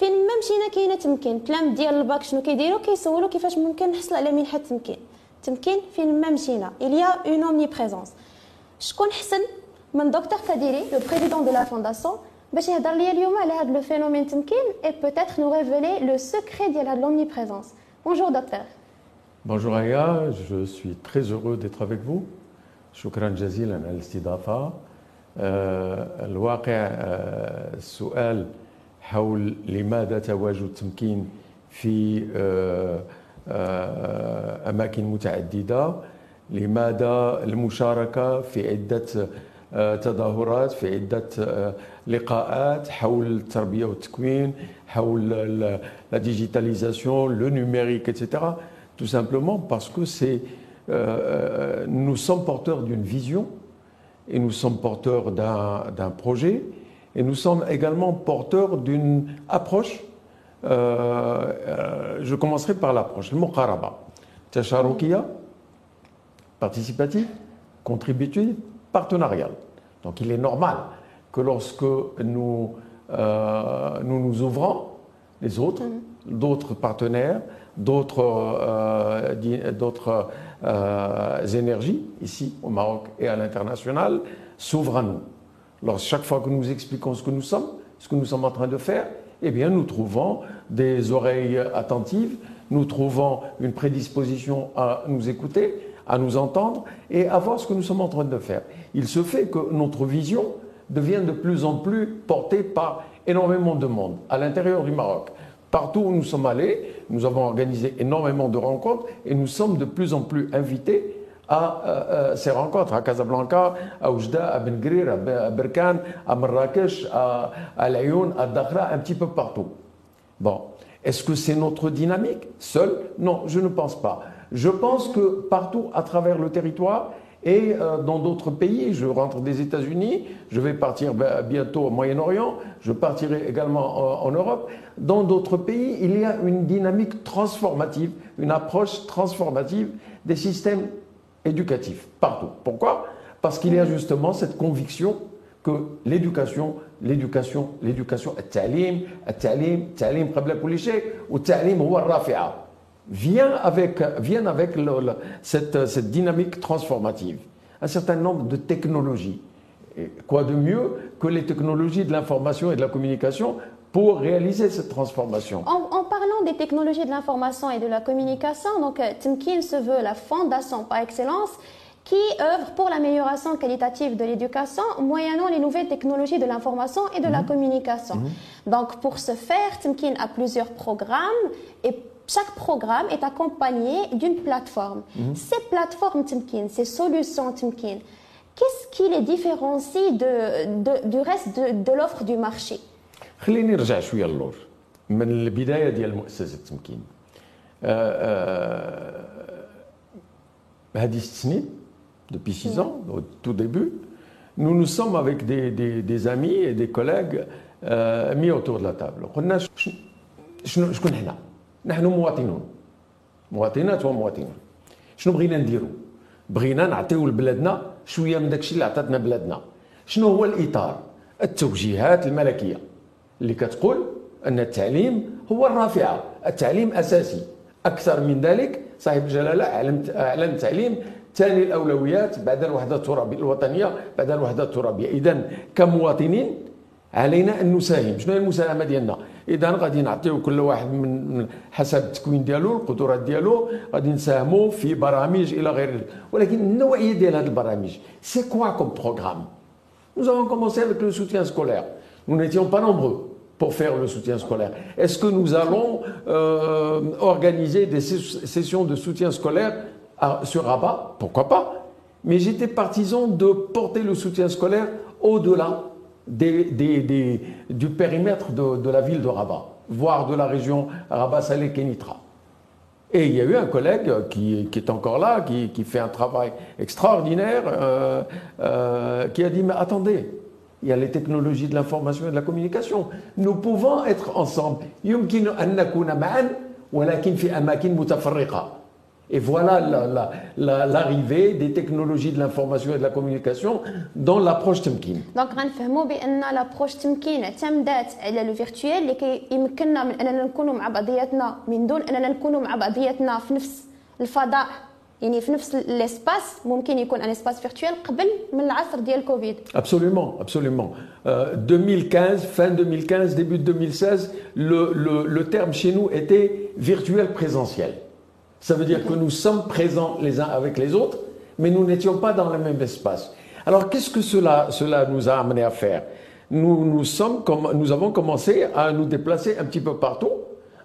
فين ما مشينا كاينة تمكين. تلام ديال الباك شنو كيديروا كيسولوا كيفاش ممكن نحصل على منحه تمكين. تمكين فين ما مشينا. Y a une omniprésence. شكون حسن من دكتور كاديري لو بريزيدون دو لا فونداسيون باش يهضر ليا اليوم على هذا لو فينومين تمكين اي بوتيتر نو ريفيلي لو سكري ديال هاد لومنيبريزونس Bonjour docteur. Bonjour Aya, je suis très heureux d'être avec vous. شكرا جزيلا على الاستضافة. الواقع السؤال حول لماذا تواجد التمكين في آه، آه، أماكن متعددة لماذا المشاركة في عدة آه، تظاهرات في عدة لقاءات حول التربية والتكوين حول لا ديجيتاليزاسيون لو نوميريك اتسيتيرا تو سامبلومون باسكو سي نو سوم بورتور دون فيزيون et nous sommes porteurs d'un projet euh, et nous sommes également porteurs d'une approche. Euh, euh, je commencerai par l'approche, le Mokaraba. Tasharukia, participatif, contributif, partenarial. Donc il est normal que lorsque nous nous, nous ouvrons, les autres, mhm. d'autres partenaires, d'autres euh, euh, énergies, ici au Maroc et à l'international, s'ouvrent à nous. Alors, chaque fois que nous expliquons ce que nous sommes, ce que nous sommes en train de faire, eh bien, nous trouvons des oreilles attentives, nous trouvons une prédisposition à nous écouter, à nous entendre et à voir ce que nous sommes en train de faire. Il se fait que notre vision devient de plus en plus portée par énormément de monde à l'intérieur du Maroc. Partout où nous sommes allés, nous avons organisé énormément de rencontres et nous sommes de plus en plus invités à euh, euh, ces rencontres à Casablanca, à Oujda, à Ben Grir, à Berkane, à Marrakech, à, à à Dakhla, un petit peu partout. Bon, est-ce que c'est notre dynamique seul Non, je ne pense pas. Je pense que partout à travers le territoire, et euh, dans d'autres pays, je rentre des États-Unis, je vais partir bientôt au Moyen-Orient, je partirai également en Europe. Dans d'autres pays, il y a une dynamique transformative, une approche transformative des systèmes éducatifs, partout. Pourquoi Parce qu'il y a justement cette conviction que l'éducation, l'éducation, l'éducation, التعليم, التعليم, التعليم قبل كل شيء والتعليم هو الرافعة vient avec, viennent avec cette, cette, dynamique transformative. Un certain nombre de technologies. Et quoi de mieux que les technologies de l'information et de la communication pour réaliser cette transformation en, en parlant des technologies de l'information et de la communication, donc euh, Timkin se veut la fondation par excellence qui œuvre pour l'amélioration qualitative de l'éducation moyennant les nouvelles technologies de l'information et de la mhm. communication. Mhm. Donc pour ce faire, Timkin a plusieurs programmes et chaque programme est accompagné d'une plateforme. Mhm. Ces plateformes Timkin, ces solutions Timkin, qu'est-ce qui les différencie de, de, du reste de, de l'offre du marché? خليني نرجع شوية للور. من البداية ديال مؤسسة تمكين. هذه ست سنين depuis six ans au tout début. Nous nous sommes avec des, des, des amis et des collègues euh, mis autour de la table. قلنا شنو شكون حنا نحن مواطنون مواطنات ومواطنون شنو بغينا نديرو بغينا نعطيو لبلادنا شوية من داكشي اللي عطاتنا بلادنا شنو هو الاطار التوجيهات الملكيه اللي كتقول أن التعليم هو الرافعة. التعليم أساسي. أكثر من ذلك صاحب الجلالة اعلن التعليم ثاني الأولويات بعد الوحده الترابيه الوطنية بعد الوحده الترابيه اذا كمواطنين علينا أن نساهم. شنو هي المساهمة ديالنا؟ إذا غادي نعطيو كل واحد من حسب التكوين ديالو القدرات ديالو غادي نساهموا في برامج إلى غير ولكن النوعية ديال هذه البرامج سي كوا كوم بروغرام Nous avons commencé avec le soutien scolaire. Nous n'étions pas nombreux. Pour faire le soutien scolaire. Est-ce que nous allons euh, organiser des sessions de soutien scolaire sur Rabat? Pourquoi pas? Mais j'étais partisan de porter le soutien scolaire au-delà du périmètre de, la ville de Rabat. voire de la région Rabat Salé Kenitra. Et il y a eu un collègue qui, est encore là, qui, qui, fait un travail extraordinaire, euh, euh, qui a dit Mais attendez, il y a les technologies de l'information et de la communication. Nous pouvons être ensemble. Et voilà l'arrivée des technologies de l'information et de la communication dans l'approche Temkin. Donc, nous que l'approche Temkin est le virtuel qui nous permet de nous avec nous, sans nous avec nous dans le même espace. يعني في نفس ليسباس ممكن يكون ان اسباس فيرتويال قبل من العصر ديال كوفيد absolument absolument euh, 2015 fin 2015 début 2016 le, le, le terme chez nous était virtuel présentiel Ça veut dire que nous sommes présents les uns avec les autres, mais nous n'étions pas dans le même espace. Alors qu'est-ce que cela, cela nous a amené à faire nous, nous, sommes, nous avons commencé à nous déplacer un petit peu partout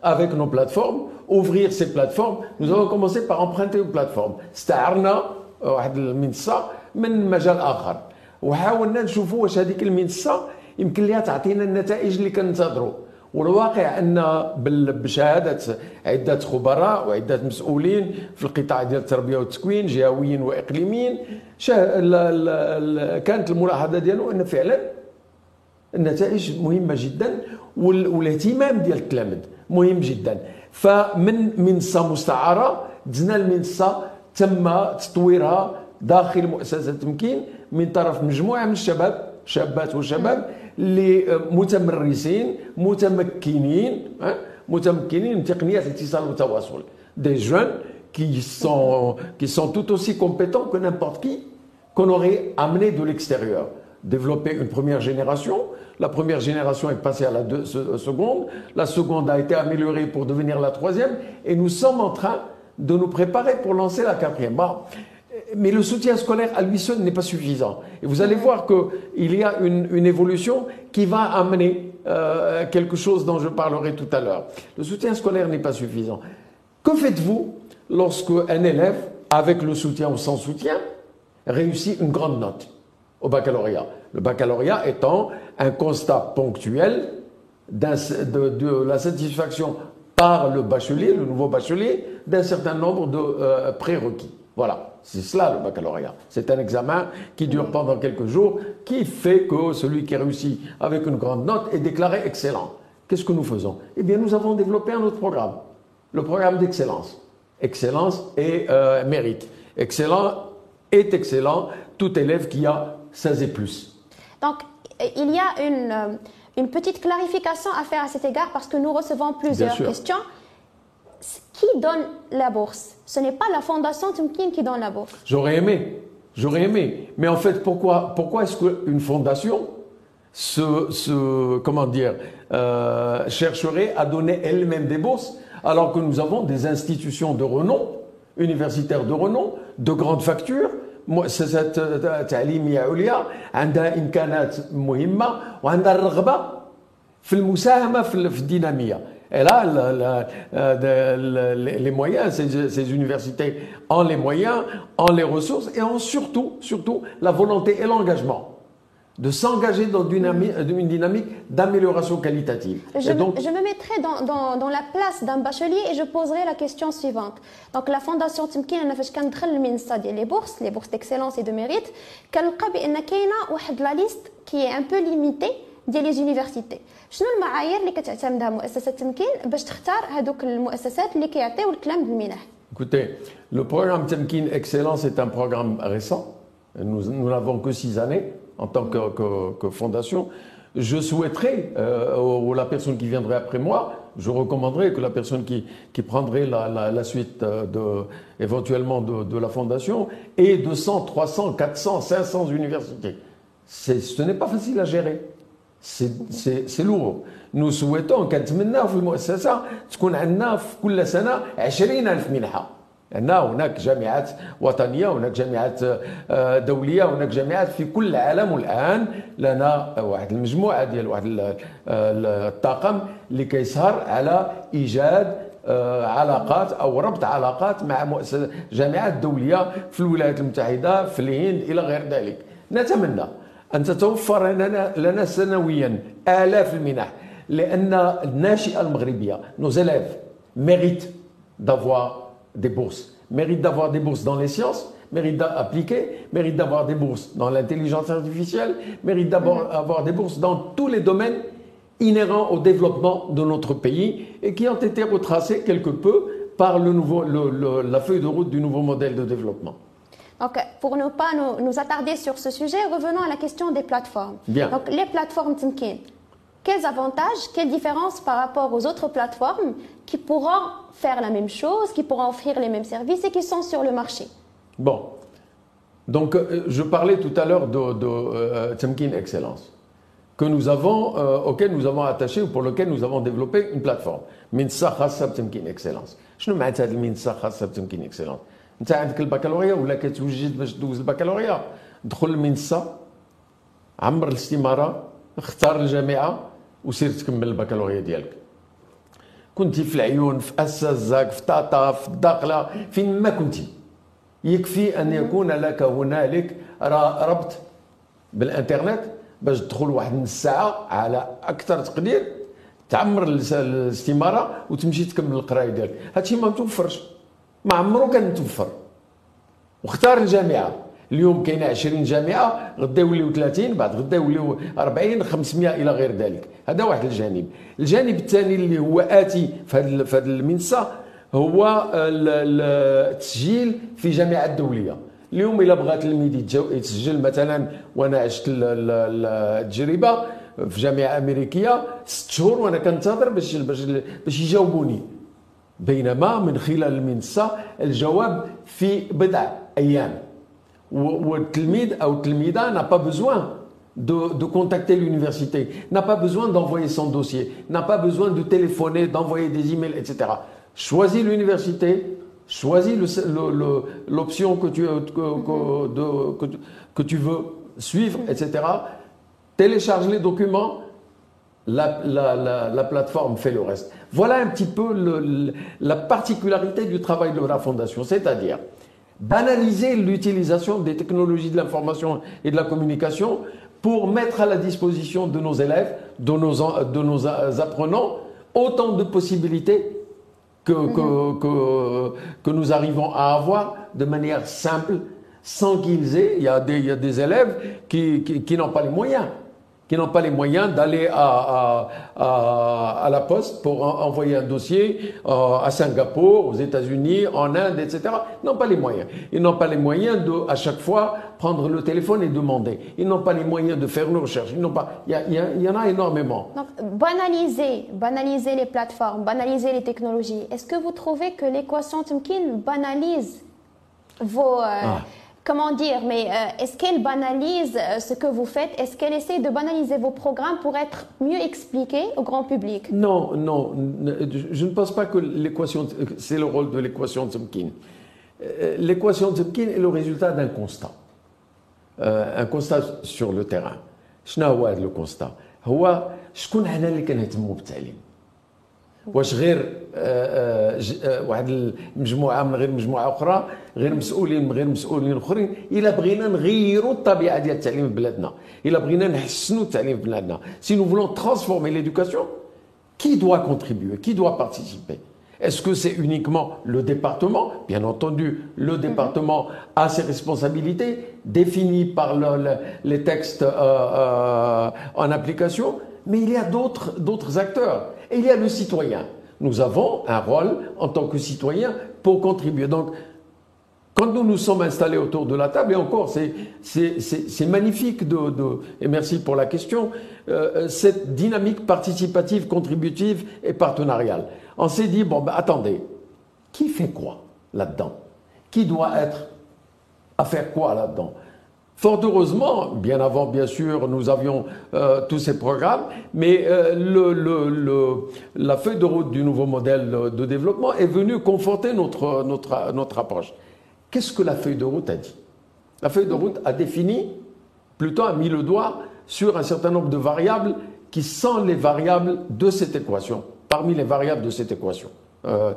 avec nos plateformes, ouvrir ces plateformes. Nous avons commencé par emprunter une plateforme. استعرنا واحد المنصة من مجال آخر وحاولنا نشوفوا واش هذيك المنصة يمكن لها تعطينا النتائج اللي كننتظروا والواقع أن بشهادة عدة خبراء وعدة مسؤولين في القطاع ديال التربية والتكوين جهويين وإقليميين كانت الملاحظة ديالو أن فعلا النتائج مهمة جدا والاهتمام ديال التلامذ مهم جدا فمن منصة مستعارة دزنا المنصه تم تطويرها داخل مؤسسة تمكين من طرف مجموعة من الشباب شابات وشباب اللي متمرسين متمكنين متمكنين من تقنيات الاتصال والتواصل des jeunes qui sont, qui sont tout aussi compétents que n'importe qui qu'on aurait amené de l'extérieur. Développer une première génération. La première génération est passée à la deux, seconde. La seconde a été améliorée pour devenir la troisième. Et nous sommes en train de nous préparer pour lancer la quatrième. Bon, mais le soutien scolaire à lui seul n'est pas suffisant. Et vous allez voir qu'il y a une, une, évolution qui va amener euh, quelque chose dont je parlerai tout à l'heure. Le soutien scolaire n'est pas suffisant. Que faites-vous lorsque un élève, avec le soutien ou sans soutien, réussit une grande note? Au baccalauréat Le baccalauréat étant un constat ponctuel de, la satisfaction par le bachelier, le nouveau bachelier, d'un certain nombre de euh, prérequis. Voilà. C'est cela le baccalauréat. C'est un examen qui dure pendant quelques jours, qui fait que celui qui réussit avec une grande note est déclaré excellent. Qu'est-ce que nous faisons? Eh bien, nous avons développé un autre programme, le programme d'excellence. Excellence et euh, mérite. Excellent est excellent tout élève qui a 16 et plus. Donc, il y a une, euh, une petite clarification à faire à cet égard parce que nous recevons plusieurs questions qui donne la bourse Ce n'est pas la fondation Tumkin qui donne la bourse. J'aurais aimé, j'aurais aimé. Mais en fait, pourquoi, pourquoi est-ce qu'une fondation se, se, comment dire, euh, chercherait à donner elle-même des bourses alors que nous avons des institutions de renom, universitaires de renom, de grandes factures, مؤسسات تعليمية عليا عندها إمكانات مهمة وعندها الرغبة في المساهمة في الدينامية elle a euh, les moyens, ces, universités ont les moyens, ont les ressources et ont surtout, surtout la volonté et l'engagement de s'engager dans une dynamique, d'amélioration qualitative. Je, donc, je, me mettrai dans, dans, la place d'un bachelier et je poserai la question suivante. Donc la Fondation Timkin, les bourses, les bourses d'excellence et de mérite, qu'elle a la liste qui est un peu limitée ديال لي زونيفرسيتي شنو المعايير اللي كتعتمدها مؤسسه التمكين باش تختار هذوك المؤسسات اللي كيعطيو الكلام بالمنح Écoutez, le programme Temkin Excellence est un programme récent. Nous, nous n'avons que six années en tant que, fondation, je souhaiterais, euh, ou la personne qui viendrait après moi, je recommanderais que la personne qui, prendrait la, suite euh, de, éventuellement de, la fondation ait 200, 300, 400, 500 universités. Ce n'est pas facile à gérer. C'est lourd. Nous souhaitons, c'est ça, qu'on a 20 000 لأن هناك جامعات وطنية هناك جامعات آه، دولية هناك جامعات في كل العالم الآن. لنا واحد المجموعة ديال واحد آه، الطاقم اللي كيسهر على إيجاد آه، علاقات أو ربط علاقات مع مؤسسات جامعات دولية في الولايات المتحدة في الهند إلى غير ذلك. نتمنى أن تتوفر لنا سنويا آلاف المنح لأن الناشئة المغربية نوزلاف ميريت دافوار des bourses méritent d'avoir des bourses dans les sciences méritent d'appliquer méritent d'avoir des bourses dans l'intelligence artificielle méritent d'avoir des bourses dans tous les domaines inhérents au développement de notre pays et qui ont été retracés quelque peu par le nouveau, le, la feuille de route du nouveau modèle de développement. Donc, pour ne pas nous, nous, attarder sur ce sujet, revenons à la question des plateformes. Bien. Donc, les plateformes Timkin, quels avantages, quelles différences par rapport aux autres plateformes qui pourront faire la même chose, qui pourront offrir les mêmes services et qui sont sur le marché Bon. Donc, euh, je parlais tout à l'heure de, de euh, Timkin Excellence, que nous avons, euh, auquel nous avons attaché ou pour lequel nous avons développé une plateforme. Minsa Khassa Timkin Excellence. شنو معنات هذه المنصه خاصه بتمكين اكسلونس انت عندك البكالوريا ولا كتوجد باش دوز البكالوريا دخل المنصه عمر الاستماره اختار الجامعه وسير تكمل البكالوريا ديالك. كنتي في العيون في اسازاك في طاطا في الداقله فين ما كنتي. يكفي أن يكون لك هنالك ربط بالإنترنت باش تدخل واحد نص ساعه على أكثر تقدير تعمر الاستمارة وتمشي تكمل القراية ديالك. هادشي ما متوفرش. ما عمرو كان متوفر. واختار الجامعة. اليوم كاينة 20 جامعه غدا يوليو 30 بعد غدا يوليو 40 500 إلى غير ذلك. هذا واحد الجانب. الجانب الثاني اللي هو آتي في هذه المنصة هو التسجيل في جامعة دوليه اليوم إلا بغى تلميذ يتسجل مثلا وأنا عشت التجربة في جامعة أمريكية ست شهور وأنا كنتظر باش باش باش يجاوبوني. بينما من خلال المنصة الجواب في بضع أيام. والتلميذ او التلميذه n'a pas besoin de, de contacter l'université, n'a pas besoin d'envoyer son dossier, n'a pas besoin de téléphoner, d'envoyer des emails, etc. Choisis l'université, choisis l'option que tu, que, que, de, que, que tu veux suivre, etc télécharge les documents, la, la, la, la, plateforme fait le reste. Voilà un petit peu le, la particularité du travail de la Fondation, c'est-à-dire banaliser l'utilisation des technologies de l'information et de la communication pour mettre à la disposition de nos élèves, de nos, de nos apprenants, autant de possibilités que, -hmm. que, que, que, nous arrivons à avoir de manière simple, sans qu'ils aient, il y, a des, il y a des élèves qui, qui, qui n'ont pas les moyens qui n'ont pas les moyens d'aller à, à, à, à, la poste pour en, envoyer un dossier euh, à Singapour, aux États-Unis, en Inde, etc. Ils n'ont pas les moyens. Ils n'ont pas les moyens de, à chaque fois, prendre le téléphone et demander. Ils n'ont pas les moyens de faire une recherche. Ils n'ont pas. Il y, en a énormément. Donc, banaliser, banaliser les plateformes, banaliser les technologies. Est-ce que vous trouvez que l'équation Tumkin banalise vos. Euh, ah comment dire, mais euh, est-ce qu'elle banalise euh, ce que vous faites Est-ce qu'elle essaie de banaliser vos programmes pour être mieux expliqué au grand public Non, non, je ne pense pas que l'équation, c'est le rôle de l'équation de Tzemkin. Euh, l'équation de Tzemkin est le résultat d'un constat. Euh, un constat sur le terrain. شنو هو هذا لو كونستا هو شكون حنا اللي كنهتموا بالتعليم واش غير واحد المجموعه من غير مجموعه اخرى غير مسؤولين من غير مسؤولين اخرين الا بغينا نغيروا الطبيعه ديال التعليم في بلادنا الا بغينا نحسنوا التعليم في بلادنا سي نو فولون ترانسفورمي ليدوكاسيون qui doit contribuer qui doit participer Est-ce que c'est uniquement le département Bien entendu, le département a ses responsabilités définies par le, le, les textes euh, euh, en application, mais il y a d'autres acteurs. Et il y a le citoyen. Nous avons un rôle en tant que citoyen pour contribuer. Donc, quand nous nous sommes installés autour de la table, et encore, c'est magnifique de, et merci pour la question, euh, cette dynamique participative, contributive et partenariale. On s'est dit, bon, ben, attendez, qui fait quoi là-dedans? Qui doit être à faire quoi là-dedans? Fort heureusement, bien avant, bien sûr, nous avions euh, tous ces programmes, mais euh, la feuille de route du nouveau modèle de développement est venue conforter notre, notre, notre approche. Qu'est-ce que la feuille de route a dit? La feuille de route a défini, plutôt a mis le doigt sur un certain nombre de variables qui sont les variables de cette équation, parmi les variables de cette équation. Euh,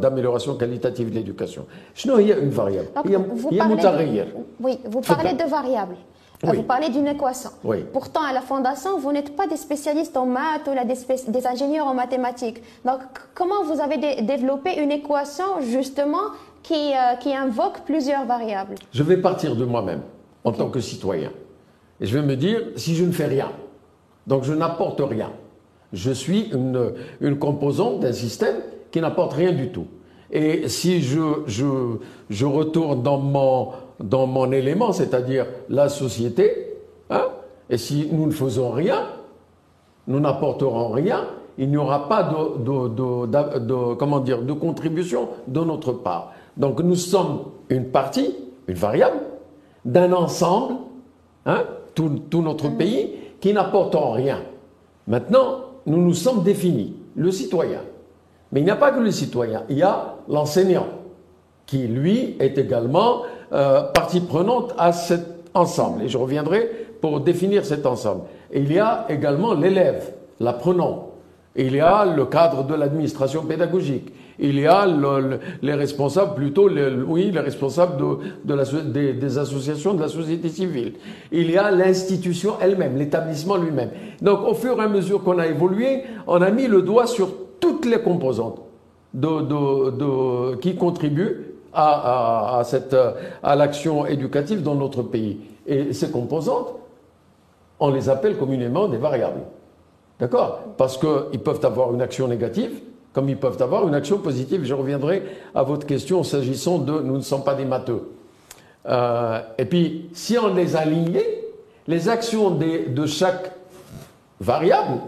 d'amélioration qualitative de l'éducation. Sinon, il y a une variable. Il y a, vous parlez de, oui, vous parlez de variables. Vous parlez d'une équation. Oui. Pourtant, à la Fondation, vous n'êtes pas des spécialistes en maths ou des, ingénieurs en mathématiques. Donc, comment vous avez dé développé une équation, justement, qui, euh, qui invoque plusieurs variables? Je vais partir de moi-même, en tant que citoyen. Et je vais me dire, si je ne fais rien, donc je n'apporte rien, je suis une, une composante d'un système qui n'apporte rien du tout. Et si je, je, je retourne dans mon, dans mon élément, c'est-à-dire la société, hein, et si nous ne faisons rien, nous n'apporterons rien, il n'y aura pas de, de, de, comment dire, de contribution de notre part. Donc nous sommes une partie, une variable, d'un ensemble, hein, tout, tout, notre mmh. pays, qui n'apportons rien. Maintenant, nous nous sommes définis, le citoyen. Mais il n'y a pas que le citoyen, il y a l'enseignant, qui lui est également euh, partie prenante à cet ensemble. Et je reviendrai pour définir cet ensemble. Et il y a également l'élève, l'apprenant. Il y a le cadre de l'administration pédagogique. Il y a les responsables, plutôt, oui, les responsables de, la, des, des, associations de la société civile. Il y a l'institution elle-même, l'établissement lui-même. Donc, au fur et à mesure qu'on a évolué, on a mis le doigt sur toutes les composantes de, qui contribuent à, à, cette, à l'action éducative dans notre pays. Et ces composantes, on les appelle communément des variables. D'accord? Parce qu'ils peuvent avoir une action négative, comme ils peuvent avoir une action positive. Je reviendrai à votre question s'agissant de nous ne sommes pas des matheux. Euh, et puis, si on les alignait, les actions de chaque variable,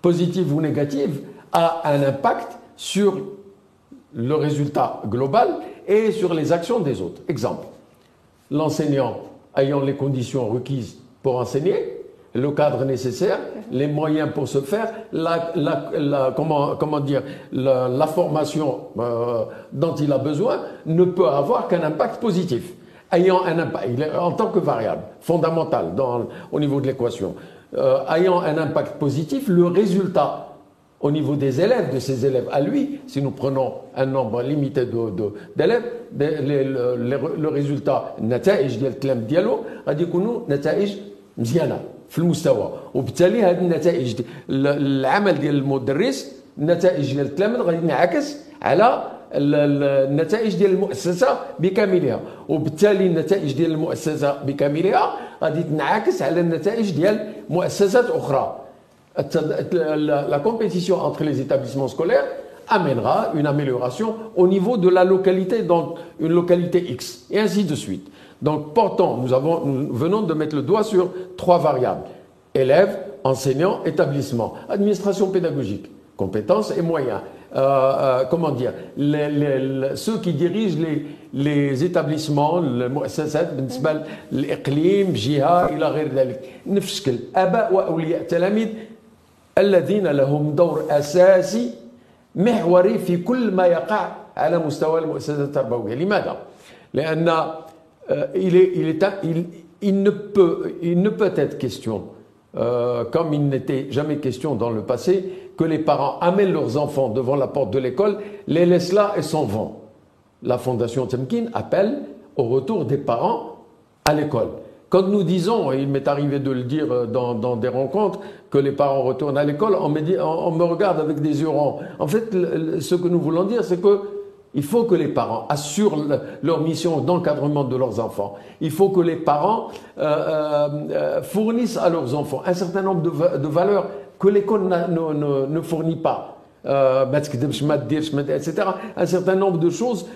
positive ou négative, a un impact sur le résultat global et sur les actions des autres. Exemple, l'enseignant ayant les conditions requises pour enseigner, le cadre nécessaire, les moyens pour se faire, la, comment, comment, dire, la, formation euh, dont il a besoin ne peut avoir qu'un impact positif. Ayant un impact, en tant que variable fondamentale dans, au niveau de l'équation, euh, ayant un impact positif, le résultat au niveau des élèves, de ses élèves à lui, si nous prenons un nombre limité d'élèves, de, de, le, le résultat النتائج ديال الكلام ديالو غادي يكونوا نتائج مزيانه في المستوى. وبالتالي هذه النتائج دي العمل ديال المدرس النتائج ديال التلاميذ غادي ينعكس على النتائج ديال المؤسسة بكاملها. وبالتالي النتائج ديال المؤسسة بكاملها غادي تنعكس على النتائج ديال مؤسسات أخرى. la compétition entre les établissements scolaires amènera une amélioration au niveau de la localité, donc une localité X, et ainsi de suite. Donc, pourtant, nous, avons, nous venons de mettre le doigt sur trois variables. Élèves, enseignants, établissement, administration pédagogique, compétences et moyens. Euh, euh, comment dire, les, les, ceux qui dirigent les, les établissements المؤسسات بالنسبه للاقليم جهه الى غير ذلك نفس الشكل اباء واولياء التلاميذ الذين لهم دور أساسي محوري في كل ما يقع على مستوى المؤسسة التربوية لماذا؟ il, ne peut, être question, euh, comme il n'était jamais question dans le passé, que les parents amènent leurs enfants devant la porte de l'école, les laissent là et s'en vont. La Fondation Temkin appelle au retour des parents à l'école. Quand nous disons, et il m'est arrivé de le dire euh, dans, des rencontres, que les parents retournent à l'école, on me, on me regarde avec des yeux ronds. En fait, ce que nous voulons dire, c'est que il faut que les parents assurent leur mission d'encadrement de leurs enfants. Il faut que les parents euh, euh, euh fournissent à leurs enfants un certain nombre de, valeurs que l'école ne, ne, fournit pas. Euh, etc. Un certain nombre de choses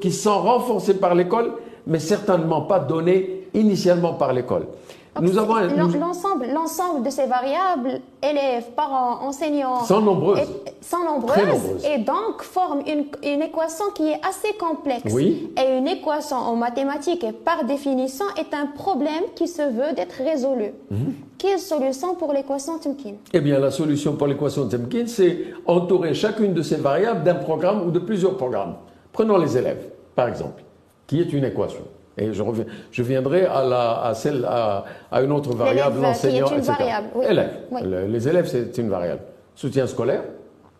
qui sont renforcées par l'école, mais certainement pas données initialement par l'école. Nous avons l'ensemble, l'ensemble de ces variables, élèves, parents, enseignants, sont nombreuses, sont nombreuses, et donc forment une, une, équation qui est assez complexe. Oui. Et une équation en mathématiques, par définition, est un problème qui se veut d'être résolu. Mhm. Quelle solution pour l'équation Temkin? Eh bien, la solution pour l'équation Temkin, c'est entourer chacune de ces variables d'un programme ou de plusieurs programmes. Prenons les élèves, par exemple, qui est une équation. Et je, reviens, je viendrai à, la, à, celle, à, à une autre variable, l'enseignant, etc. Variable, oui. Élèves. Oui. Les élèves, c'est une variable. Soutien scolaire,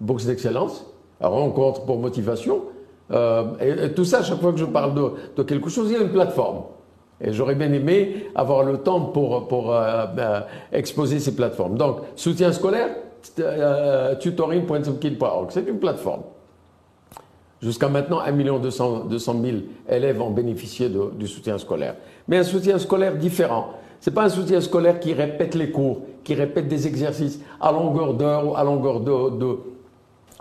bourse d'excellence, rencontre pour motivation. Euh, et, et, tout ça, chaque fois que je parle de, de, quelque chose, il y a une plateforme. Et j'aurais bien aimé avoir le temps pour, pour euh, euh, exposer ces plateformes. Donc, soutien scolaire, tutoring.subkill.org, c'est une plateforme. Jusqu'à maintenant, 1 200 000 élèves ont bénéficié du soutien scolaire. Mais un soutien scolaire différent. Ce n'est pas un soutien scolaire qui répète les cours, qui répète des exercices à longueur d'heure ou à longueur de,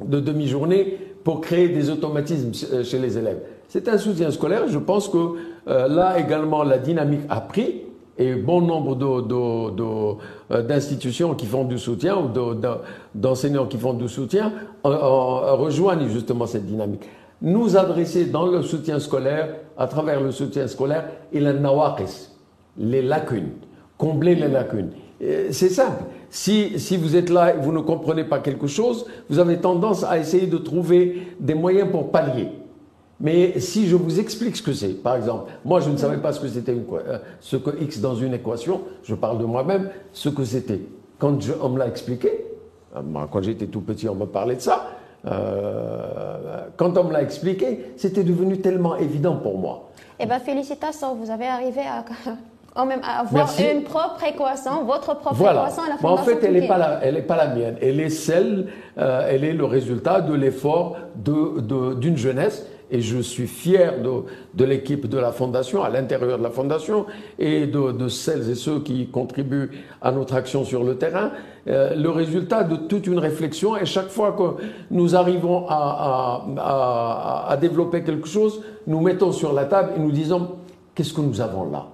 de demi-journée pour créer des automatismes chez les élèves. C'est un soutien scolaire. Je pense que euh, là également, la dynamique a pris et bon nombre euh, d'institutions qui font du soutien ou d'enseignants qui font du soutien euh, rejoignent justement cette dynamique. Nous adresser dans le soutien scolaire, à travers le soutien scolaire, il a les lacunes, combler les lacunes. C'est simple. Si, si vous êtes là et vous ne comprenez pas quelque chose, vous avez tendance à essayer de trouver des moyens pour pallier. Mais si je vous explique ce que c'est, par exemple, moi je ne savais pas ce que c'était euh, ce que x dans une équation, je parle de moi-même, ce que c'était. Quand on me l'a expliqué, euh, quand j'étais tout petit, on me parlait de ça. Euh, quand on me l'a expliqué, c'était devenu tellement évident pour moi. Eh bien, félicitations, vous avez arrivé à même avoir une propre équation, votre propre équation à la Fondation En fait, elle n'est pas, pas la mienne. Elle est celle, elle est le résultat de l'effort d'une de, d'une jeunesse et je suis fier de, de l'équipe de la Fondation, à l'intérieur de la Fondation, et de, de, celles et ceux qui contribuent à notre action sur le terrain, euh, le résultat de toute une réflexion. Et chaque fois que nous arrivons à, à, à, développer quelque chose, nous mettons sur la table et nous disons qu'est-ce que nous avons là?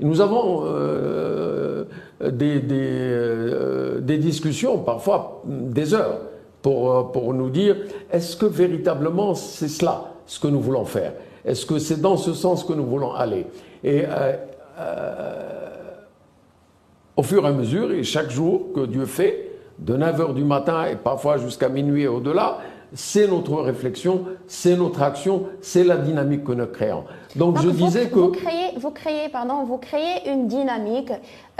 Nous avons euh, des, des, euh, des discussions, parfois des heures, pour, pour nous dire est-ce que véritablement c'est cela? Ce que nous voulons faire Est-ce que c'est dans ce sens que nous voulons aller? Et euh, euh, au fur et à mesure, et chaque jour que Dieu fait, de 9h du matin et parfois jusqu'à minuit et au-delà, c'est notre réflexion, c'est notre action, c'est la dynamique que nous créons. Donc, je disais que vous créez, vous créez, pardon, vous créez une dynamique.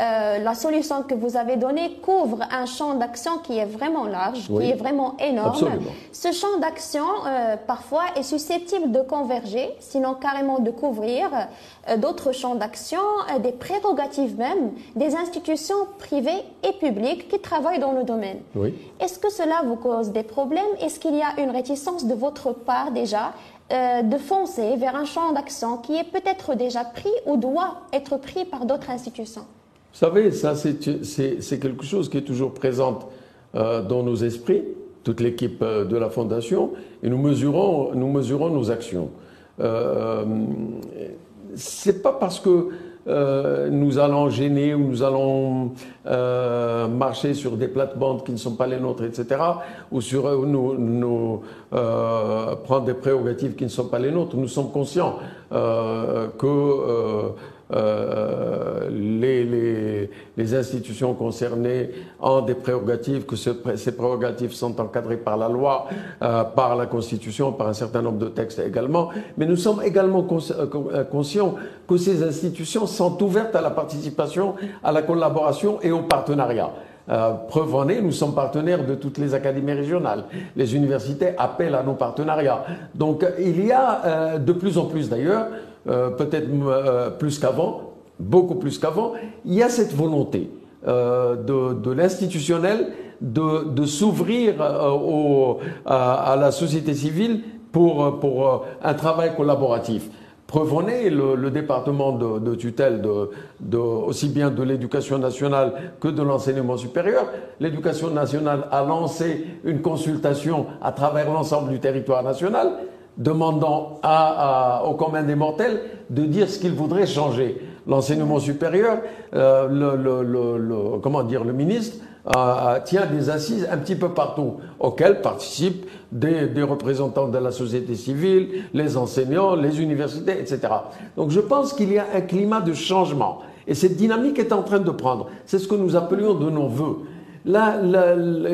Euh, la solution que vous avez donnée couvre un champ d'action qui est vraiment large, qui est vraiment énorme. Absolument. Ce champ d'action, euh, parfois, est susceptible de converger, sinon carrément de couvrir euh, d'autres champs d'action, des prérogatives même, des institutions privées et publiques qui travaillent dans le domaine. Oui. Est-ce que cela vous cause des problèmes? Est-ce qu'il y a une réticence de votre part déjà euh, de foncer vers un champ d'action qui est peut-être déjà pris ou doit être pris par d'autres institutions Vous savez, ça c'est quelque chose qui est toujours présent euh, dans nos esprits, toute l'équipe euh, de la Fondation, et nous mesurons, nous mesurons nos actions. C'est pas parce que euh, nous allons gêner ou nous allons euh, marcher sur des plates-bandes qui ne sont pas les nôtres, etc., ou sur euh, nous, nous prendre des prérogatives qui ne sont pas les nôtres. Nous sommes conscients que euh, les, les, les, institutions concernées ont des prérogatives, que ces prérogatives sont encadrées par la loi, euh, par la Constitution, par un certain nombre de textes également. Mais nous sommes également euh, conscients que ces institutions sont ouvertes à la participation, à la collaboration et au partenariat. Euh, preuve en est, nous sommes partenaires de toutes les académies régionales. Les universités appellent à nos partenariats. Donc il y a euh, de plus en plus d'ailleurs euh, peut-être euh, plus qu'avant, beaucoup plus qu'avant, il y a cette volonté euh, de, l'institutionnel de, s'ouvrir à, la société civile pour, un travail collaboratif. Preuve en est, le, département de, tutelle aussi bien de l'éducation nationale que de l'enseignement supérieur, l'éducation nationale a lancé une consultation à travers l'ensemble du territoire national demandant à, aux communs des mortels de dire ce qu'ils voudraient changer. L'enseignement supérieur, euh, le, comment dire, le ministre tient des assises un petit peu partout, auxquelles participent des, des, représentants de la société civile, les enseignants, les universités, etc. Donc je pense qu'il y a un climat de changement. Et cette dynamique est en train de prendre. C'est ce que nous appelions de nos voeux. Là,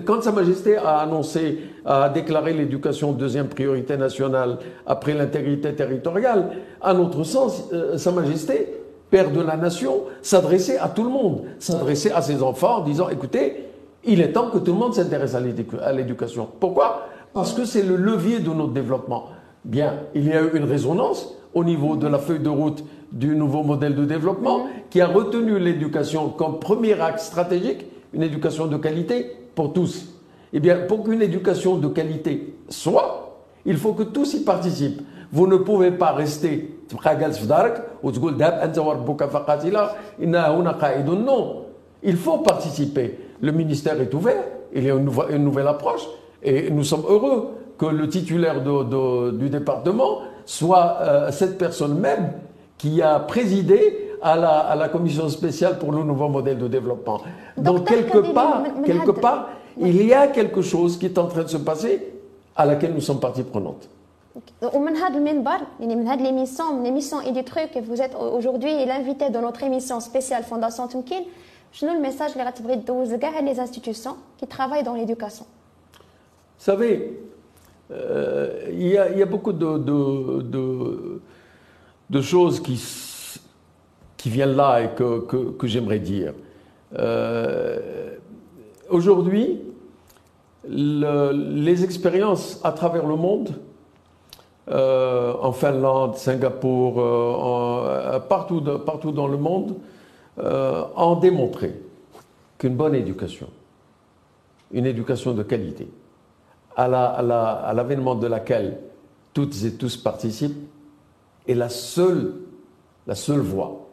quand Sa Majesté a annoncé, a déclaré l'éducation deuxième priorité nationale après l'intégrité territoriale, à notre sens, euh, Sa Majesté, Père de la Nation, s'adressait à tout le monde, s'adressait à ses enfants en disant, écoutez, il est temps que tout le monde s'intéresse à l'éducation. Pourquoi? Parce que c'est le levier de notre développement. Bien, il y a eu une résonance au niveau de la feuille de route du nouveau modèle de développement qui a retenu l'éducation comme premier axe stratégique, une éducation de qualité pour tous. Eh bien, pour qu'une éducation de qualité soit, il faut que tous y participent. Vous ne pouvez pas rester non. Il faut participer. Le ministère est ouvert, il y a une, nouvelle, une nouvelle approche et nous sommes heureux que le titulaire de, de, du département soit euh, cette personne même qui a présidé à la, à la commission spéciale pour le nouveau modèle de développement. Donc Docteur quelque Kadiri, part, من- من quelque هذا- part, il y a quelque chose qui est en train de se passer à laquelle nous sommes partie prenante. ومن هذا المنبر يعني من هذه l'émission من l'émission et du truc vous êtes aujourd'hui l'invité de notre émission spéciale Fondation Tumkin شنو الميساج اللي غتبغي تدوز لكاع les institutions qui travaillent dans l'éducation Vous savez, euh, il y, a- il y a beaucoup de, de- de- de choses qui, s- qui viennent là et que, que- j'aimerais dire. Euh, Aujourd'hui, le- les expériences à travers le monde, euh, en Finlande, Singapour, euh, partout, partout dans le monde, ont démontré qu'une bonne éducation, une éducation de qualité, à l'avènement de laquelle toutes et tous participent, est la seule, la seule voie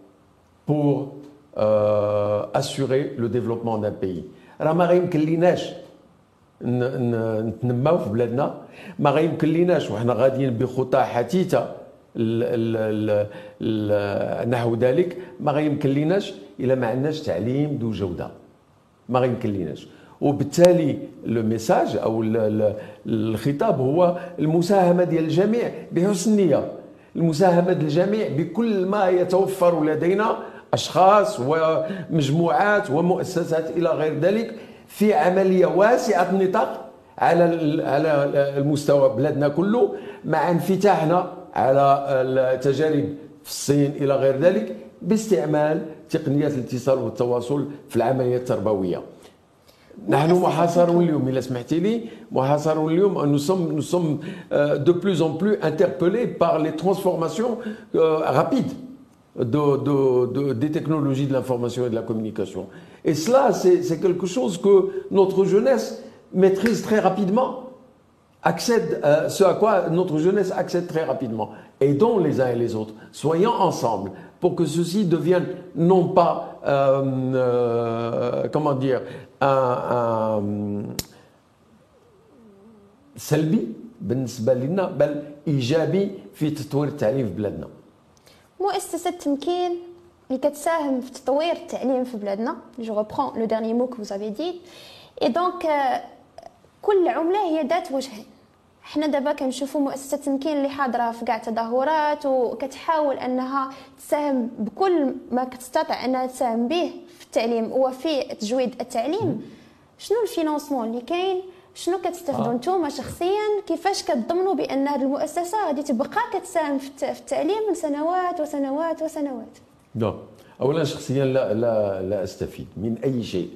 pour euh, assurer le développement d'un pays. راه ما غيمكن ليناش ن- ن- نتنماو في بلادنا ما غيمكن ليناش وحنا غاديين بخطى ال- نحو ذلك ما غيمكن ليناش الا ما عندناش تعليم ذو جوده ما غيمكن ليناش وبالتالي لو ميساج أو ال- ال- الخطاب هو المساهمه ديال الجميع بحسن نيه المساهمه ديال الجميع بكل ما يتوفر لدينا أشخاص ومجموعات ومؤسسات إلى غير ذلك في عملية واسعة النطاق على على المستوى بلادنا كله مع انفتاحنا على التجارب في الصين إلى غير ذلك باستعمال تقنيات الاتصال والتواصل في العملية التربوية. نحن محاصرون اليوم إلا سمحتي لي محاصرون اليوم nous sommes nous sommes euh, de plus en plus interpellés par les transformations euh, rapides de, de- de- des technologies de l'information et de la communication. Et cela, c'est c'est quelque chose que notre jeunesse maîtrise très rapidement, accède, euh, ce à quoi notre jeunesse accède très rapidement. Aidons les uns et les autres, soyons ensemble pour que ceci devienne non pas, euh, euh, comment dire, un, un سلبي بالنسبة لنا بل إيجابي في تطوير التعليم في بلادنا مؤسسة تمكين اللي كتساهم في تطوير التعليم في بلادنا. جو reprends لو que vous avez dit. Et donc euh, كل عملة هي ذات وجهين حنا دابا كنشوفوا مؤسسة تمكين اللي حاضرة في كاع التظاهرات وكتحاول أنها تساهم بكل ما تستطيع أنها تساهم به في التعليم وفي تجويد التعليم. شنو الفينانسمون اللي كاين؟ شنو كتستافدوا آه. نتوما شخصيا كيفاش كتضمنوا بأن هذه المؤسسة غادي تبقى كتساهم في الت- في التعليم لسنوات وسنوات وسنوات نعم أولا شخصيا لا لا لا أستفيد من أي شيء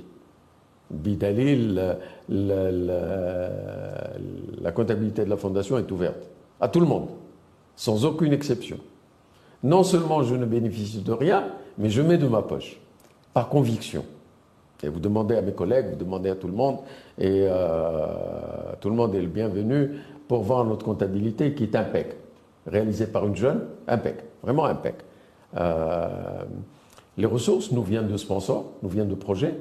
بدليل ال- ال- la comptabilité de la fondation est ouverte à tout le monde, sans aucune exception. Non seulement je ne bénéficie de rien, mais je mets de ma poche, par conviction. Et vous demandez à mes collègues, vous demandez à tout le monde, et euh, tout le monde est le bienvenu pour voir notre comptabilité qui est impec, réalisée par une jeune, impec, vraiment impec. Euh, les ressources nous viennent de sponsors, nous viennent de projets.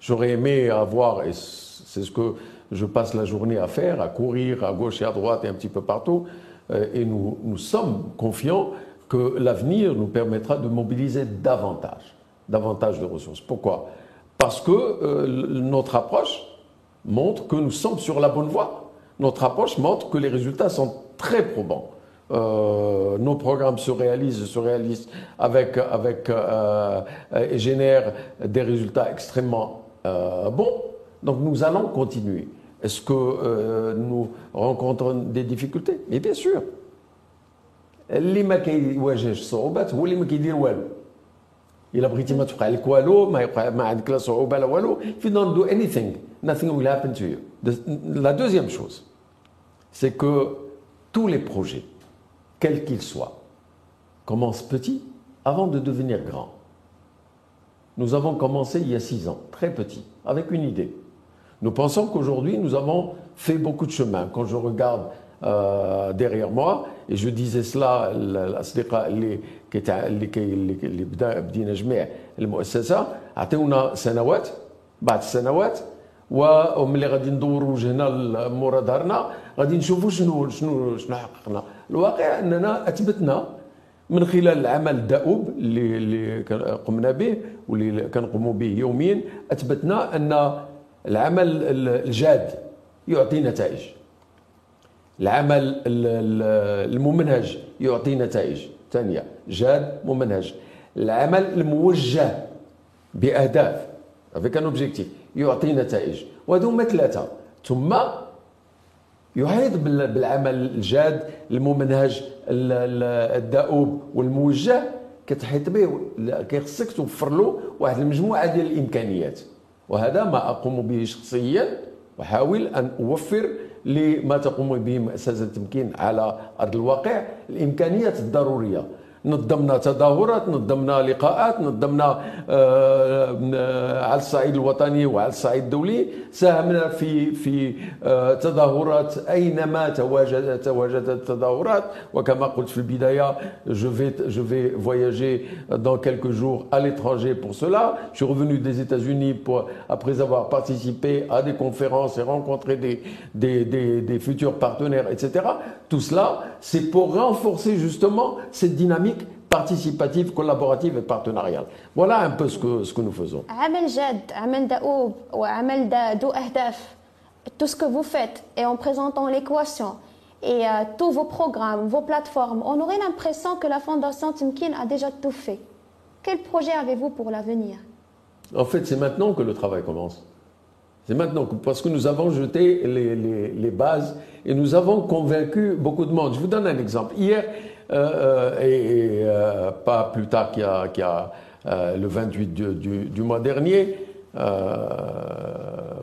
J'aurais aimé avoir, et c'est ce que je passe la journée à faire, à courir à gauche et à droite et un petit peu partout, euh, et nous, nous sommes confiants que l'avenir nous permettra de mobiliser davantage, davantage de ressources. Pourquoi? Parce que euh, l- notre approche montre que nous sommes sur la bonne voie. Notre approche montre que les résultats sont très probants. Euh, nos programmes se réalisent, se réalisent avec, avec euh, euh, et génèrent des résultats extrêmement euh, bons. Donc nous allons continuer. Est-ce que euh, nous rencontrons des difficultés Mais bien sûr. اللي ما كيواجهش الصعوبات هو اللي ما كيدير والو الا بغيتي ما توقع لك والو ما يوقع ما عندك لا صعوبه لا والو if you don't do anything nothing will happen to you The- la deuxième chose c'est que tous les projets quels qu'ils soient commencent petits avant de devenir grand. Nous avons commencé il y a six ans, très petit, avec une idée. Nous pensons qu'aujourd'hui, nous avons fait beaucoup de chemin. Quand je regarde euh, derrière moi, et je disais cela الأصدقاء اللي اللي اللي بدينا جميع المؤسسة عطيونا سنوات بعد السنوات وملي غادي ندوروا وجهنا مورا دارنا غادي نشوفوا شنو شنو شنو حققنا. الواقع أننا أثبتنا من خلال العمل الدؤوب اللي اللي قمنا به واللي كنقوموا به يوميا أثبتنا أن العمل الجاد يعطي نتائج. العمل الممنهج يعطي نتائج. ثانية جاد ممنهج العمل الموجه بأهداف. افيك ان اوبجيكتيف يعطي نتائج. وهذو هما ثلاثة. ثم يحيط بالعمل الجاد الممنهج الدؤوب والموجه. كتحيط به كيخصك توفر له واحد المجموعة ديال الإمكانيات. وهذا ما أقوم به شخصيا. واحاول أن أوفر لما تقوم به مؤسسه التمكين على أرض الواقع. الإمكانيات الضرورية. نظمنا تظاهرات نظمنا لقاءات نظمنا آه، على الصعيد الوطني وعلى الصعيد الدولي ساهمنا في في آه، تظاهرات اينما تواجد تواجدت التظاهرات وكما قلت في البدايه je vais je vais voyager dans quelques jours à l'étranger pour cela je suis revenu des États-Unis pour après avoir participé à des conférences et rencontré des des, des, des futurs partenaires etc tout cela c'est pour renforcer justement cette dynamique participative, collaborative et partenariale. Voilà un peu ce que, ce que nous faisons. Tout ce que vous faites et en présentant l'équation et euh, tous vos programmes, vos plateformes, on aurait l'impression que la Fondation Timkin a déjà tout fait. Quel projet avez-vous pour l'avenir? En fait, c'est maintenant que le travail commence. C'est maintenant, parce que nous avons jeté les, les, les, bases et nous avons convaincu beaucoup de monde. Je vous donne un exemple. Hier, euh, et, euh, pas plus tard qu'il y a, euh, le 28 du, mois dernier,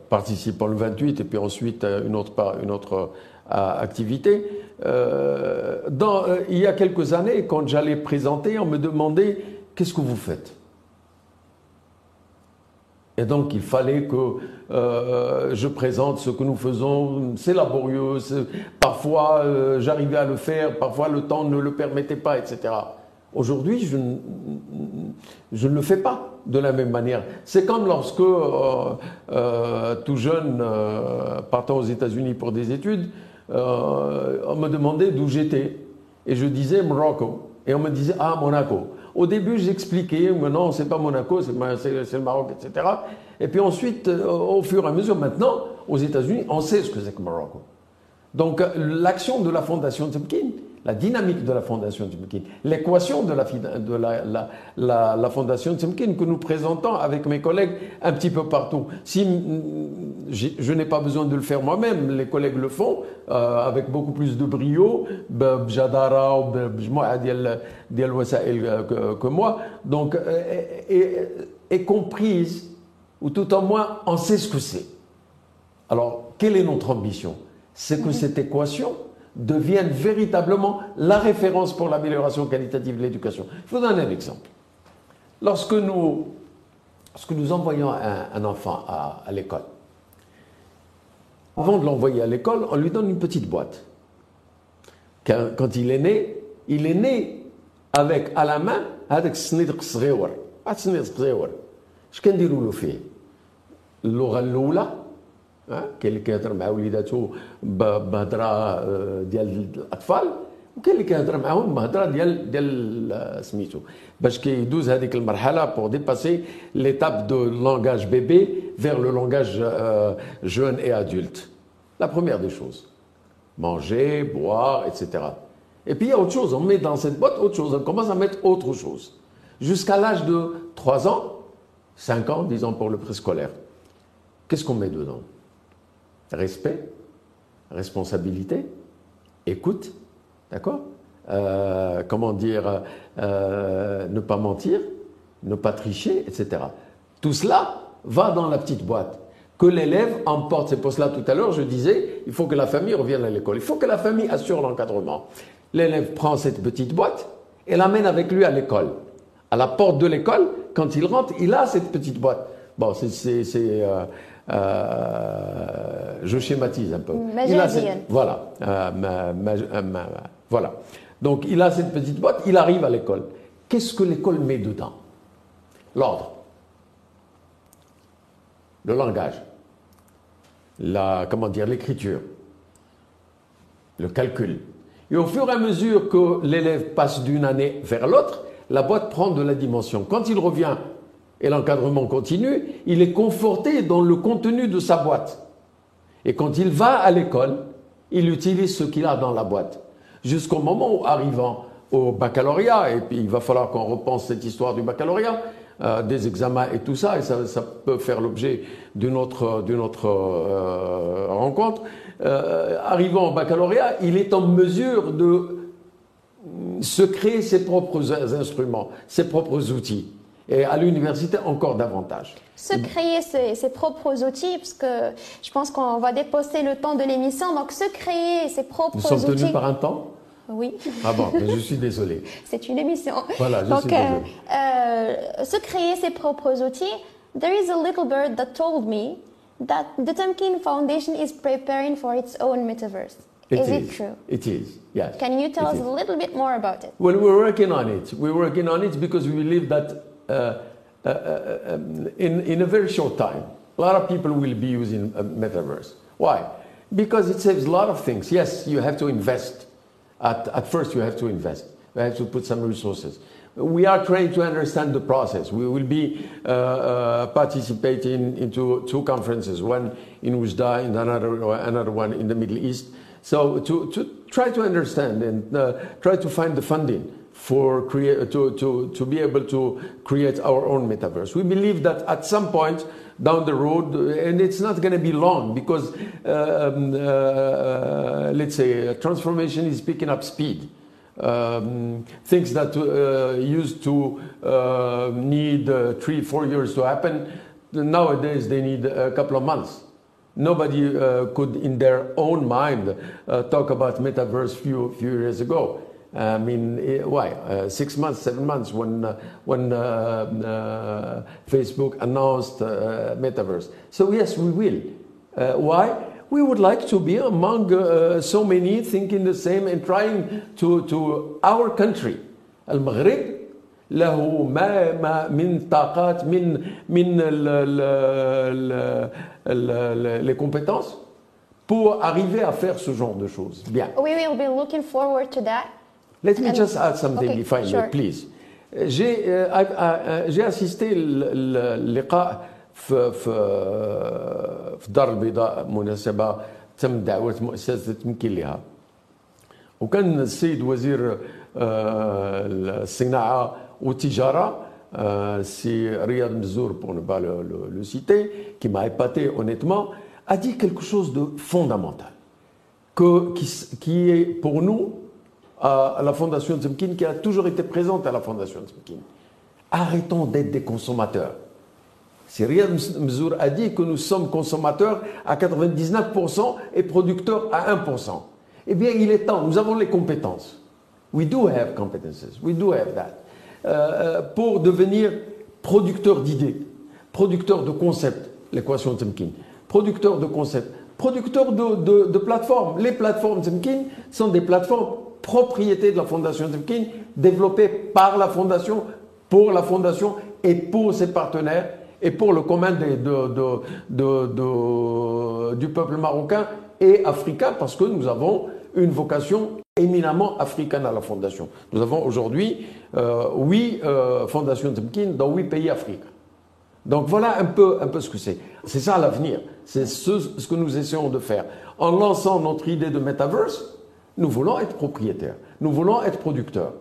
participant le 28 et puis ensuite une autre, activité. Il y a quelques années, quand j'allais présenter, on me demandait qu'est-ce que vous faites? Et donc il fallait que euh, je présente ce que nous faisons. C'est laborieux, parfois euh, j'arrivais à le faire, parfois le temps ne le permettait pas, etc. Aujourd'hui, je, ne le fais pas de la même manière. C'est comme lorsque, euh, tout jeune, partant aux États-Unis pour des études, on me demandait d'où j'étais. Et je disais Morocco. Et on me disait, ah, Monaco. Au début, j'expliquais, non, c'est pas Monaco, c'est le Maroc, etc. Et puis ensuite, euh, au fur et à mesure, maintenant, aux États-Unis, on sait ce que c'est que Monaco. Donc, l'action de la Fondation Temkin, la dynamique de la Fondation Tzimkin, l'équation de, la, de la, la, la, Fondation Tzimkin que nous présentons avec mes collègues un petit peu partout. Si je n'ai pas besoin de le faire moi-même, les collègues le font euh, avec beaucoup plus de brio, ou que, que moi, donc, et, et comprise, ou tout au moins on sait ce que c'est. Alors, quelle est notre ambition? C'est que cette équation, deviennent véritablement la référence pour l'amélioration qualitative de l'éducation. Je vous donne un exemple. Lorsque nous, lorsque nous envoyons un, enfant à, l'école, avant de l'envoyer à l'école, on lui donne une petite boîte. Quand, quand, il est né, il est né avec à la main هذاك السنيد الصغيور واحد السنيد صغيور اش كنديروا له فيه اللغه الاولى كاين اللي كيهضر مع وليداتو بهضره ديال الاطفال وكاين اللي كيهضر معاهم بهضره ديال ديال سميتو باش كيدوز هذيك المرحله بور ديباسي ليتاب دو لونغاج بيبي فيغ لو لونغاج جون اي ادولت لا بروميير دي شوز manger, boire, etc. Et puis il y a autre chose, on met dans cette boîte autre chose, on commence à mettre autre chose. Jusqu'à l'âge de 3 ans, 5 ans, disons pour le préscolaire. Qu'est-ce qu'on met dedans respect, responsabilité, écoute, d'accord euh, Comment dire euh, Ne pas mentir, ne pas tricher, etc. Tout cela va dans la petite boîte que l'élève emporte. C'est pour cela tout à l'heure je disais, il faut que la famille revienne à l'école. Il faut que la famille assure l'encadrement. L'élève prend cette petite boîte et l'amène avec lui à l'école. À la porte de l'école, quand il rentre, il a cette petite boîte. Bon, c'est. Euh, euh, je schématise un peu. Il a voilà. voilà. Donc, il a cette petite boîte, il arrive à l'école. Qu'est-ce que l'école met dedans? L'ordre, le langage, la, comment dire, l'écriture, le calcul. Et au fur et à mesure que l'élève passe d'une année vers l'autre, la boîte prend de la dimension. Quand il revient et l'encadrement continue, il est conforté dans le contenu de sa boîte. Et quand il va à l'école, il utilise ce qu'il a dans la boîte. Jusqu'au moment où, arrivant au baccalauréat, et puis il va falloir qu'on repense cette histoire du baccalauréat, euh, des examens et tout ça, et ça, peut faire l'objet d'une autre, autre euh, rencontre. Euh, arrivant au baccalauréat, il est en mesure de se créer ses propres instruments, ses propres outils. Et à l'université, encore davantage. Se créer ses, propres outils, parce que je pense qu'on va déposer le temps de l'émission. Donc, se créer ses propres outils. Nous sommes tenus par un temps oui. Ah bon, je suis désolée. C'est une émission. Voilà, je Donc, suis désolée. Euh, se créer ses propres outils. There is a little bird that told me that the Tamkin Foundation is preparing for its own metaverse. It is, is, it true? It is, yes. Can you tell us is. a little bit more about it? Well, we're working on it. We're working on it because we believe that in, in a very short time, a lot of people will be using metaverse. Why? Because it saves a lot of things. Yes, you have to invest at, at first, you have to invest. You have to put some resources. We are trying to understand the process. We will be uh, uh, participating into two conferences, one in Ujda and another, another one in the Middle East. So to, to try to understand and uh, try to find the funding for create, to, to, to be able to create our own metaverse. We believe that at some point down the road, and it's not going to be long because, uh, um, uh, let's say, transformation is picking up speed. Um, things that uh, used to uh, need uh, three, four years to happen, nowadays they need a couple of months. Nobody uh, could, in their own mind, talk about metaverse few few years ago. I mean, eh, why? Uh, six months, seven months when, uh, when uh, uh Facebook announced uh, metaverse. So yes, we will. Uh, why? We would like to be among so many thinking the same and trying to, to our country. المغرب له ما, ما من طاقات من من ال ال ال les compétences pour arriver à faire ce genre de choses. Bien. We will be looking forward to that. Let me just add something, okay, if I may, please. J'ai j'ai assisté اللقاء في في في الدار البيضاء مناسبة تم دعوة مؤسسة تمكين لها وكان السيد وزير الصناعة والتجارة c'est Riyad Mzour, pour ne pas le, le, le citer, qui m'a épaté honnêtement, a dit quelque chose de fondamental, que, qui, qui est pour nous à la Fondation Tzemkin, qui a toujours été présente à la Fondation Tzemkin. Arrêtons d'être des consommateurs. Si Mzour a dit que nous sommes consommateurs à 99% et producteurs à 1%. Eh bien, il est temps, nous avons les compétences. We do have competences, we do have that. Euh, euh, pour devenir producteurs d'idées, producteurs de concepts, l'équation Tzemkin, producteurs de concepts, producteurs de, de, de plateformes. Les plateformes Tzemkin sont des plateformes propriété de la Fondation Zimkin, développée par la Fondation, pour la Fondation et pour ses partenaires et pour le commun de, du peuple marocain et africain, parce que nous avons une vocation éminemment africaine à la Fondation. Nous avons aujourd'hui euh, huit euh, fondations Zimkin dans huit pays africains. Donc voilà un peu, un peu ce que c'est. C'est ça l'avenir. C'est ce, ce que nous essayons de faire. En lançant notre idée de metaverse, nous voulons être propriétaires, nous voulons être producteurs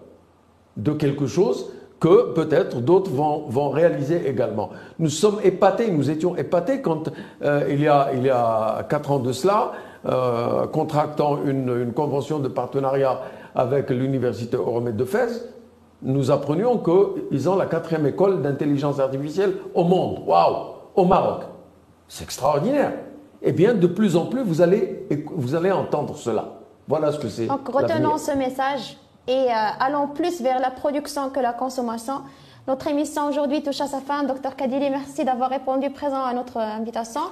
de quelque chose que peut-être d'autres vont, vont, réaliser également. Nous sommes épatés, nous étions épatés quand euh, il, y a, il y a quatre ans de cela, euh, contractant une, une, convention de partenariat avec l'Université Euromède de Fès, nous apprenions qu'ils ont la quatrième école d'intelligence artificielle au monde. Waouh Au Maroc. C'est extraordinaire. Eh bien, de plus en plus, vous allez, vous allez entendre cela. Voilà ce que c'est. Donc retenons ce message et euh, allons plus vers la production que la consommation. Notre émission aujourd'hui touche à sa fin. Docteur Kadili, merci d'avoir répondu présent à notre invitation.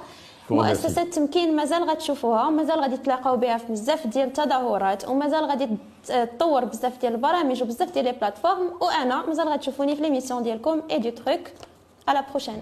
مؤسسة تمكين مازال غتشوفوها ومازال غادي تلاقاو بها في بزاف ديال التظاهرات ومازال غادي تطور بزاف ديال البرامج وبزاف ديال لي بلاتفورم وانا مازال غتشوفوني في ليميسيون ديالكم اي دو تروك على بروشين